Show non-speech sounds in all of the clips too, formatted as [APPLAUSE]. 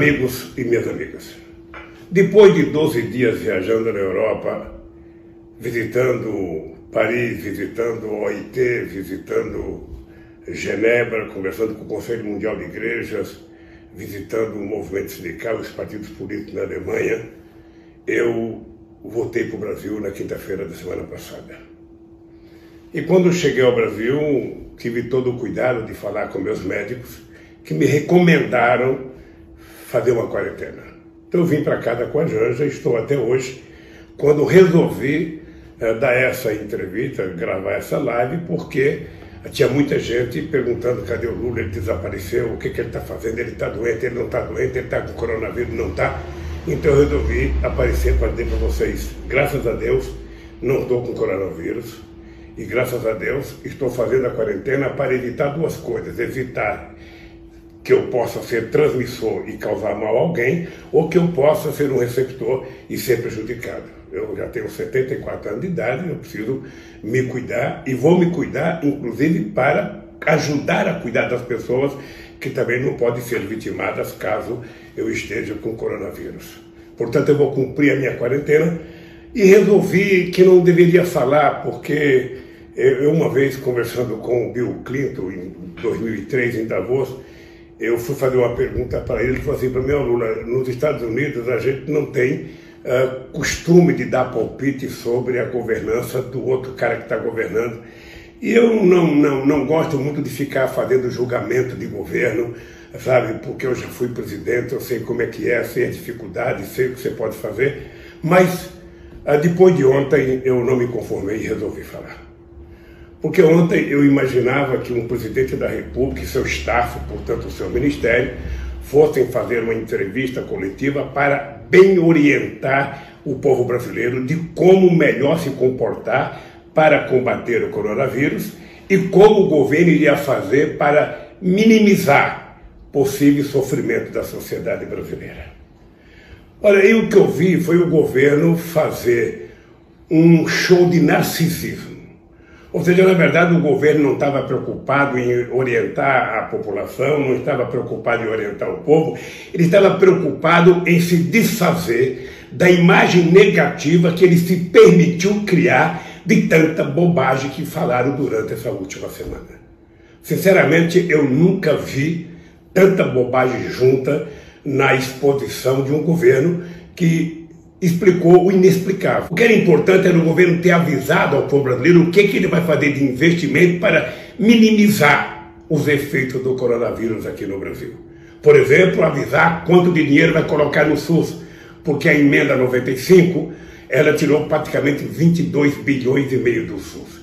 Amigos e minhas amigas, depois de 12 dias viajando na Europa, visitando Paris, visitando OIT, visitando Genebra, conversando com o Conselho Mundial de Igrejas, visitando o movimento sindical, os partidos políticos na Alemanha, eu voltei para o Brasil na quinta-feira da semana passada. E quando cheguei ao Brasil, tive todo o cuidado de falar com meus médicos, que me recomendaram fazer uma quarentena. Então eu vim para cá com a Janja, estou até hoje, quando resolvi é, dar essa entrevista, gravar essa live, porque tinha muita gente perguntando cadê o Lula, ele desapareceu, o que, que ele está fazendo, ele está doente, ele não está doente, ele está com coronavírus, não está. Então eu resolvi aparecer para dizer para vocês, graças a Deus, não estou com coronavírus, e graças a Deus estou fazendo a quarentena para evitar duas coisas, evitar que eu possa ser transmissor e causar mal a alguém, ou que eu possa ser um receptor e ser prejudicado. Eu já tenho 74 anos de idade, eu preciso me cuidar e vou me cuidar, inclusive, para ajudar a cuidar das pessoas que também não podem ser vitimadas caso eu esteja com coronavírus. Portanto, eu vou cumprir a minha quarentena e resolvi que não deveria falar, porque eu, uma vez conversando com o Bill Clinton, em 2003, em Davos, eu fui fazer uma pergunta para ele, ele falou assim para mim, Lula, nos Estados Unidos a gente não tem uh, costume de dar palpite sobre a governança do outro cara que está governando. E eu não, não, não gosto muito de ficar fazendo julgamento de governo, sabe, porque eu já fui presidente, eu sei como é que é, sei a dificuldade, sei o que você pode fazer, mas uh, depois de ontem eu não me conformei e resolvi falar. Porque ontem eu imaginava que um presidente da República e seu staff, portanto o seu ministério, fossem fazer uma entrevista coletiva para bem orientar o povo brasileiro de como melhor se comportar para combater o coronavírus e como o governo iria fazer para minimizar possível sofrimento da sociedade brasileira. Olha, aí o que eu vi foi o governo fazer um show de narcisismo ou seja, na verdade, o governo não estava preocupado em orientar a população, não estava preocupado em orientar o povo, ele estava preocupado em se desfazer da imagem negativa que ele se permitiu criar de tanta bobagem que falaram durante essa última semana. Sinceramente, eu nunca vi tanta bobagem junta na exposição de um governo que explicou o inexplicável. O que era importante era o governo ter avisado ao povo brasileiro o que, que ele vai fazer de investimento para minimizar os efeitos do coronavírus aqui no Brasil. Por exemplo, avisar quanto de dinheiro vai colocar no SUS, porque a emenda 95 ela tirou praticamente 22 bilhões e meio do SUS.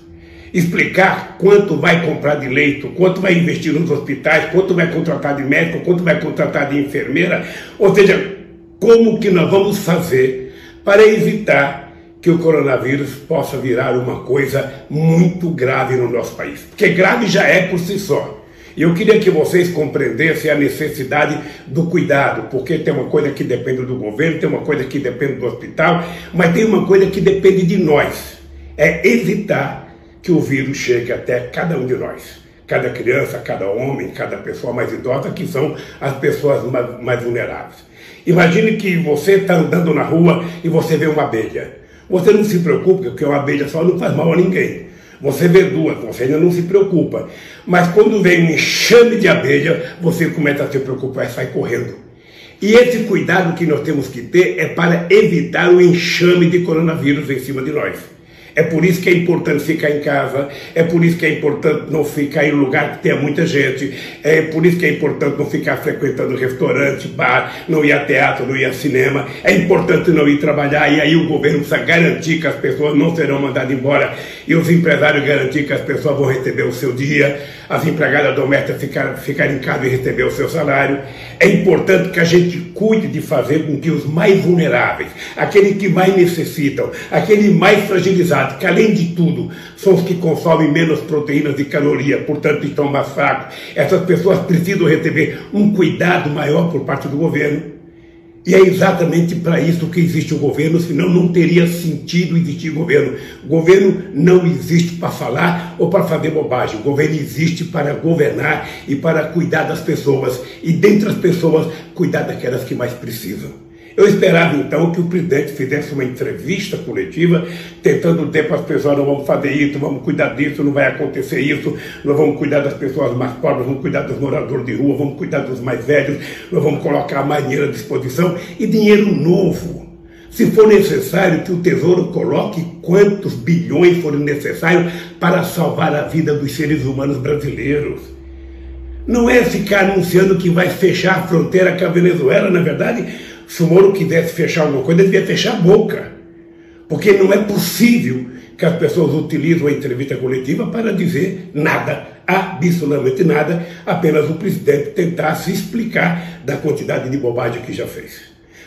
Explicar quanto vai comprar de leito, quanto vai investir nos hospitais, quanto vai contratar de médico, quanto vai contratar de enfermeira, ou seja, como que nós vamos fazer para evitar que o coronavírus possa virar uma coisa muito grave no nosso país. Porque grave já é por si só. E eu queria que vocês compreendessem a necessidade do cuidado, porque tem uma coisa que depende do governo, tem uma coisa que depende do hospital, mas tem uma coisa que depende de nós. É evitar que o vírus chegue até cada um de nós. Cada criança, cada homem, cada pessoa mais idosa, que são as pessoas mais vulneráveis. Imagine que você está andando na rua e você vê uma abelha. Você não se preocupa, porque uma abelha só não faz mal a ninguém. Você vê duas, você ainda não se preocupa. Mas quando vem um enxame de abelha, você começa a se preocupar e sai correndo. E esse cuidado que nós temos que ter é para evitar o enxame de coronavírus em cima de nós. É por isso que é importante ficar em casa, é por isso que é importante não ficar em lugar que tenha muita gente, é por isso que é importante não ficar frequentando restaurante, bar, não ir a teatro, não ir a cinema, é importante não ir trabalhar e aí o governo precisa garantir que as pessoas não serão mandadas embora e os empresários garantir que as pessoas vão receber o seu dia, as empregadas domésticas ficar, ficar em casa e receber o seu salário. É importante que a gente cuide de fazer com que os mais vulneráveis, aqueles que mais necessitam, aqueles mais fragilizados, que além de tudo são os que consomem menos proteínas e calorias, portanto estão mais fracos, essas pessoas precisam receber um cuidado maior por parte do governo. E é exatamente para isso que existe o governo, senão não teria sentido existir governo. O governo não existe para falar ou para fazer bobagem. O governo existe para governar e para cuidar das pessoas. E dentre as pessoas, cuidar daquelas que mais precisam. Eu esperava então que o presidente fizesse uma entrevista coletiva, tentando dizer para as pessoas: não vamos fazer isso, vamos cuidar disso, não vai acontecer isso, nós vamos cuidar das pessoas mais pobres, vamos cuidar dos moradores de rua, vamos cuidar dos mais velhos, nós vamos colocar mais dinheiro à disposição e dinheiro novo. Se for necessário que o Tesouro coloque quantos bilhões forem necessários para salvar a vida dos seres humanos brasileiros. Não é ficar anunciando que vai fechar a fronteira com a Venezuela, na verdade, se o Moro quisesse fechar alguma coisa, ele devia fechar a boca. Porque não é possível que as pessoas utilizem a entrevista coletiva para dizer nada, absolutamente nada, apenas o presidente tentar se explicar da quantidade de bobagem que já fez.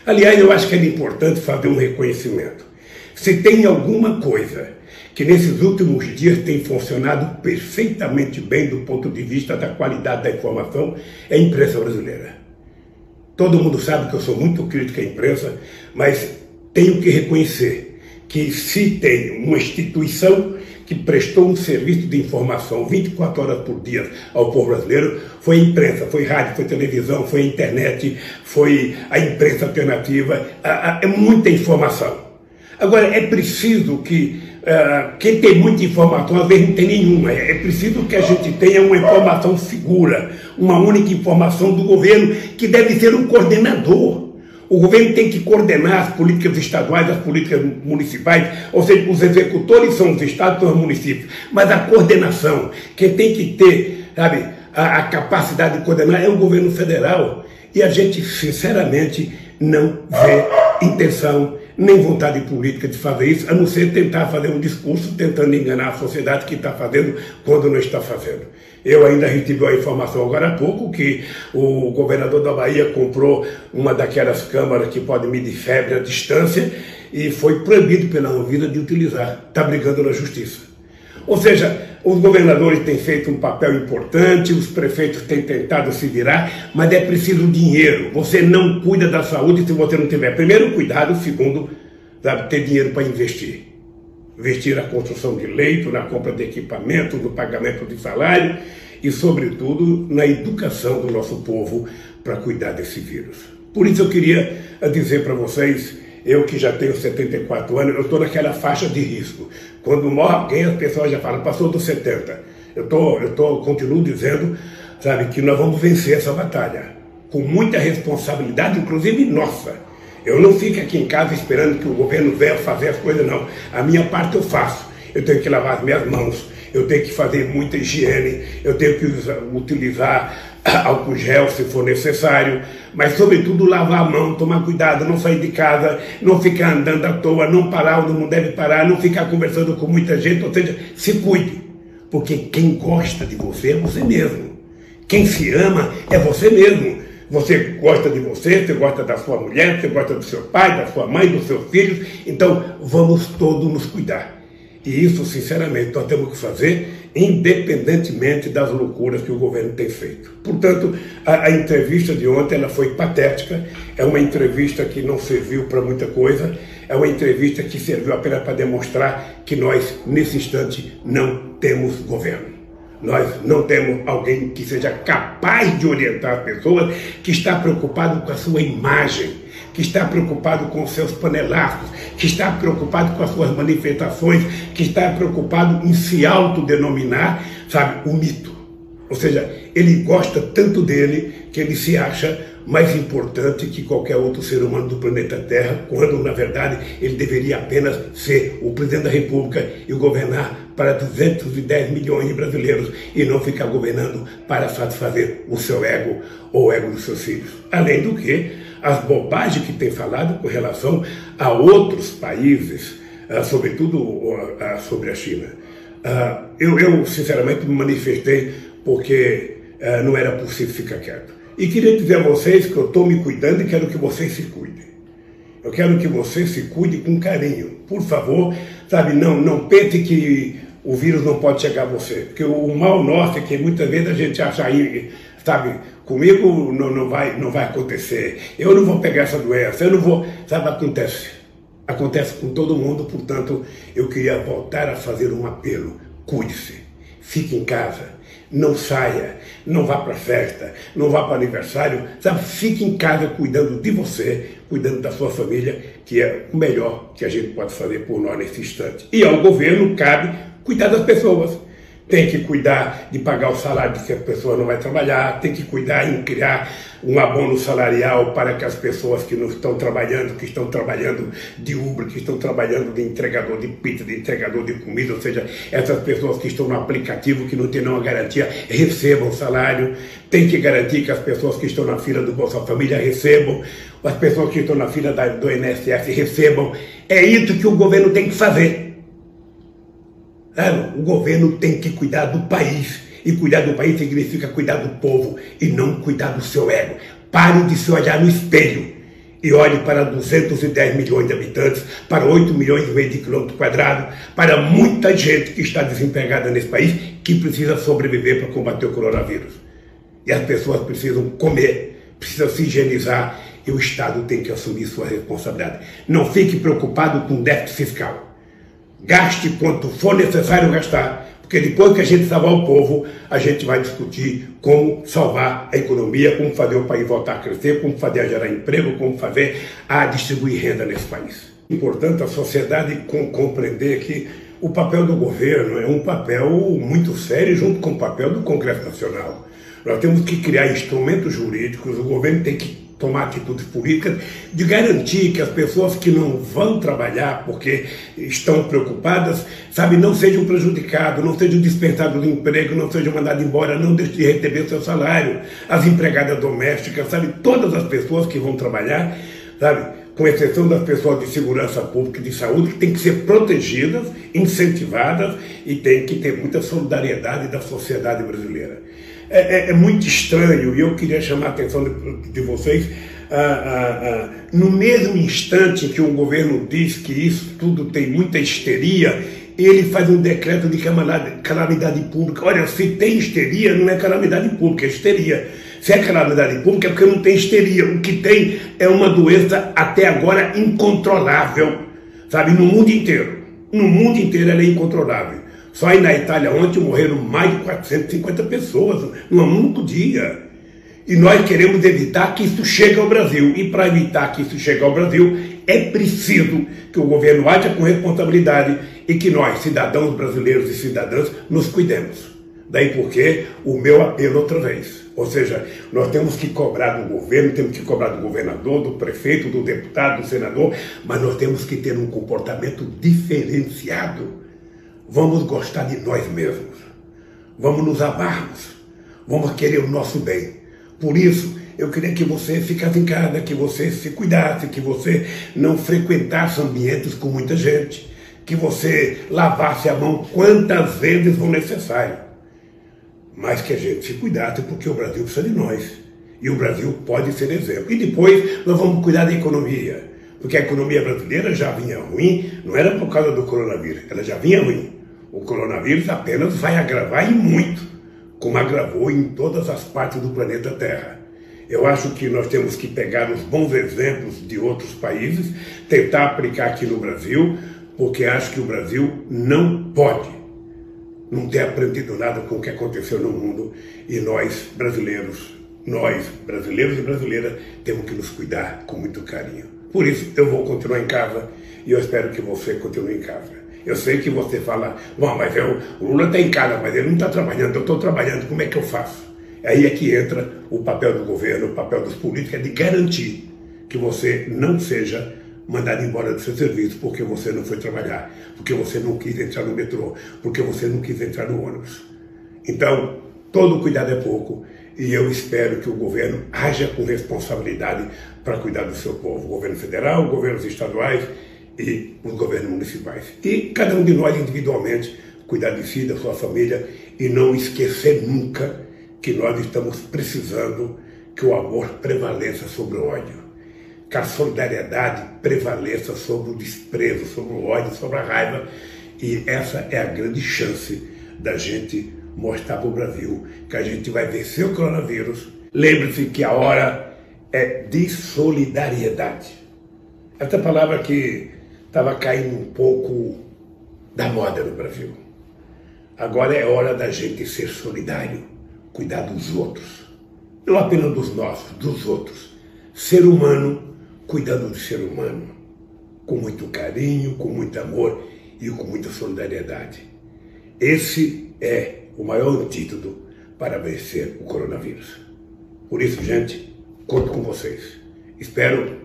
Aliás, eu acho que é importante fazer um reconhecimento. Se tem alguma coisa que nesses últimos dias tem funcionado perfeitamente bem do ponto de vista da qualidade da informação, é a imprensa brasileira. Todo mundo sabe que eu sou muito crítico à imprensa, mas tenho que reconhecer que se tem uma instituição que prestou um serviço de informação 24 horas por dia ao povo brasileiro, foi a imprensa, foi rádio, foi televisão, foi a internet, foi a imprensa alternativa, é muita informação. Agora, é preciso que uh, quem tem muita informação, às vezes não tem nenhuma. É preciso que a gente tenha uma informação segura, uma única informação do governo, que deve ser um coordenador. O governo tem que coordenar as políticas estaduais, as políticas municipais, ou seja, os executores são os estados, são os municípios, mas a coordenação, quem tem que ter, sabe, a, a capacidade de coordenar é o governo federal. E a gente, sinceramente, não vê intenção nem vontade política de fazer isso, a não ser tentar fazer um discurso tentando enganar a sociedade que está fazendo quando não está fazendo. Eu ainda recebi a informação agora há pouco que o governador da Bahia comprou uma daquelas câmaras que pode medir febre à distância e foi proibido pela Anvisa de utilizar. Está brigando na justiça. Ou seja, os governadores têm feito um papel importante, os prefeitos têm tentado se virar, mas é preciso dinheiro. Você não cuida da saúde se você não tiver, primeiro, cuidado, segundo, sabe, ter dinheiro para investir. Investir na construção de leito, na compra de equipamento, no pagamento de salário e, sobretudo, na educação do nosso povo para cuidar desse vírus. Por isso eu queria dizer para vocês eu que já tenho 74 anos, eu estou naquela faixa de risco. Quando morre alguém, as pessoas já falam, passou dos 70. Eu, tô, eu tô, continuo dizendo, sabe, que nós vamos vencer essa batalha. Com muita responsabilidade, inclusive nossa. Eu não fico aqui em casa esperando que o governo venha fazer as coisas, não. A minha parte eu faço. Eu tenho que lavar as minhas mãos, eu tenho que fazer muita higiene, eu tenho que usar, utilizar [COUGHS] álcool gel se for necessário, mas sobretudo lavar a mão, tomar cuidado, não sair de casa, não ficar andando à toa, não parar onde não deve parar, não ficar conversando com muita gente, ou seja, se cuide, porque quem gosta de você é você mesmo. Quem se ama é você mesmo. Você gosta de você, você gosta da sua mulher, você gosta do seu pai, da sua mãe, dos seus filhos, então vamos todos nos cuidar. E isso, sinceramente, nós temos que fazer independentemente das loucuras que o governo tem feito. Portanto, a, a, entrevista de ontem ela foi patética, é uma entrevista que não serviu para muita coisa, é uma entrevista que serviu apenas para demonstrar que nós, nesse instante, não temos governo. Nós não temos alguém que seja capaz de orientar as pessoas, que está preocupado com a sua imagem, que está preocupado com os seus panelaços, que está preocupado com as suas manifestações, que está preocupado em se autodenominar, sabe, o mito. Ou seja, ele gosta tanto dele que ele se acha mais importante que qualquer outro ser humano do planeta Terra, quando na verdade ele deveria apenas ser o presidente da República e governar para 210 milhões de brasileiros e não ficar governando para satisfazer o seu ego ou o ego dos seus filhos. Além do que, as bobagens que tem falado com relação a outros países, uh, sobretudo uh, sobre a China. Eu, eu, sinceramente, me manifestei porque não era possível ficar quieto. E queria dizer a vocês que eu estou me cuidando e quero que vocês se cuidem. Eu quero que vocês se cuidem com carinho. Por favor, sabe, não, não pense que o vírus não pode chegar a você. Porque o mal nosso é que muitas vezes a gente acha aí, sabe, comigo não, não, vai, não vai acontecer, eu não vou pegar essa doença, eu não vou, sabe, acontece. Acontece com todo mundo, portanto, eu queria voltar a fazer um apelo. Cuide-se, fique em casa, não saia, não vá para festa, não vá para aniversário, sabe? Fique em casa cuidando de você, cuidando da sua família, que é o melhor que a gente pode fazer por nós nesse instante. E ao governo cabe cuidar das pessoas tem que cuidar de pagar o salário de que pessoa não vai trabalhar, tem que cuidar em criar um abono salarial para que as pessoas que não estão trabalhando, que estão trabalhando de Uber, que estão trabalhando de entregador de pizza, de entregador de comida, ou seja, essas pessoas que estão no aplicativo, que não têm nenhuma garantia, recebam salário. Tem que garantir que as pessoas que estão na fila do Bolsa Família recebam, as pessoas que estão na fila do INSS recebam. É isso que o governo tem que fazer. O governo tem que cuidar do país. E cuidar do país significa cuidar do povo e não cuidar do seu ego. Pare de se olhar no espelho e olhe para 210 milhões de habitantes, para 8 milhões e meio de quilômetros quadrados, para muita gente que está desempregada nesse país, que precisa sobreviver para combater o coronavírus. E as pessoas precisam comer, precisam se higienizar, e o Estado tem que assumir sua responsabilidade. Não fique preocupado com déficit fiscal. Gaste quanto for necessário gastar, porque depois que a gente salvar o povo, a gente vai discutir como salvar a economia, como fazer o país voltar a crescer, como fazer a gerar emprego, como fazer a distribuir renda nesse país. Importante a sociedade compreender que o papel do governo é um papel muito sério junto com o papel do Congresso Nacional. Nós temos que criar instrumentos jurídicos, o governo tem que tomar atitudes políticas de garantir que as pessoas que não vão trabalhar porque estão preocupadas, sabe, não sejam prejudicadas, não sejam dispensados do emprego, não sejam mandados embora, não deixem de receber seu salário. As empregadas domésticas, sabe, todas as pessoas que vão trabalhar, sabe, com exceção das pessoas de segurança pública e de saúde, que têm que ser protegidas, incentivadas e tem que ter muita solidariedade da sociedade brasileira é, é, é muito estranho e eu queria chamar a atenção de, de vocês. Ah, ah, ah, no mesmo instante que o governo diz que isso tudo tem muita histeria, ele faz um decreto de calamidade pública. Olha, se tem histeria, não é calamidade pública, é histeria. Se é calamidade pública, é porque não tem histeria. O que tem é uma doença até agora incontrolável, sabe, no mundo inteiro. No mundo inteiro ela é incontrolável. Só aí na Itália ontem morreram mais de 450 pessoas num único dia. E nós queremos evitar que isso chegue ao Brasil. E para evitar que isso chegue ao Brasil, é preciso que o governo haja com responsabilidade e que nós, cidadãos brasileiros e cidadãs, nos cuidemos. Daí porque o meu apelo outra vez. Ou seja, nós temos que cobrar do governo, temos que cobrar do governador, do prefeito, do deputado, do senador, mas nós temos que ter um comportamento diferenciado vamos gostar de nós mesmos, vamos nos amarmos, vamos querer o nosso bem. Por isso, eu queria que você ficasse em casa, que você se cuidasse, que você não frequentasse ambientes com muita gente, que você lavasse a mão quantas vezes for necessário. Mas que a gente se cuidasse, porque o Brasil precisa de nós. E o Brasil pode ser exemplo. E depois nós vamos cuidar da economia. Porque a economia brasileira já vinha ruim, não era por causa do coronavírus, ela já vinha ruim. O coronavírus apenas vai agravar e muito, como agravou em todas as partes do planeta Terra. Eu acho que nós temos que pegar os bons exemplos de outros países, tentar aplicar aqui no Brasil, porque acho que o Brasil não pode não ter aprendido nada com o que aconteceu no mundo e nós, brasileiros, nós, brasileiros e brasileiras, temos que nos cuidar com muito carinho. Por isso, eu vou continuar em casa e eu espero que você continue em casa. Eu sei que você fala, bom, mas eu, o Lula está em casa, mas ele não está trabalhando, eu estou trabalhando, como é que eu faço? Aí é que entra o papel do governo, o papel dos políticos, é de garantir que você não seja mandado embora do seu serviço porque você não foi trabalhar, porque você não quis entrar no metrô, porque você não quis entrar no ônibus. Então, todo cuidado é pouco e eu espero que o governo haja com responsabilidade para cuidar do seu povo, o governo federal, governos estaduais e os governos municipais. E cada um de nós individualmente cuidar de si, da sua família e não esquecer nunca que nós estamos precisando que o amor prevaleça sobre o ódio, que a solidariedade prevaleça sobre o desprezo, sobre o ódio, sobre a raiva. E essa é a grande chance da gente mostrar para o Brasil que a gente vai vencer o coronavírus. Lembre-se que a hora é de solidariedade. Essa palavra que estava caindo um pouco da moda no Brasil. Agora é hora da gente ser solidário, cuidar dos outros. Não apenas dos nossos, dos outros. Ser humano cuidando do ser humano. Com muito carinho, com muito amor e com muita solidariedade. Esse é o maior antídoto para vencer o coronavírus. Por isso, gente, conto com vocês. Espero,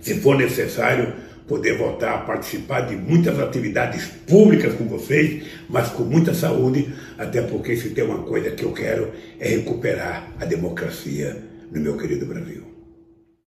se for necessário, poder voltar a participar de muitas atividades públicas com vocês, mas com muita saúde, até porque se tem uma coisa que eu quero é recuperar a democracia no meu querido Brasil.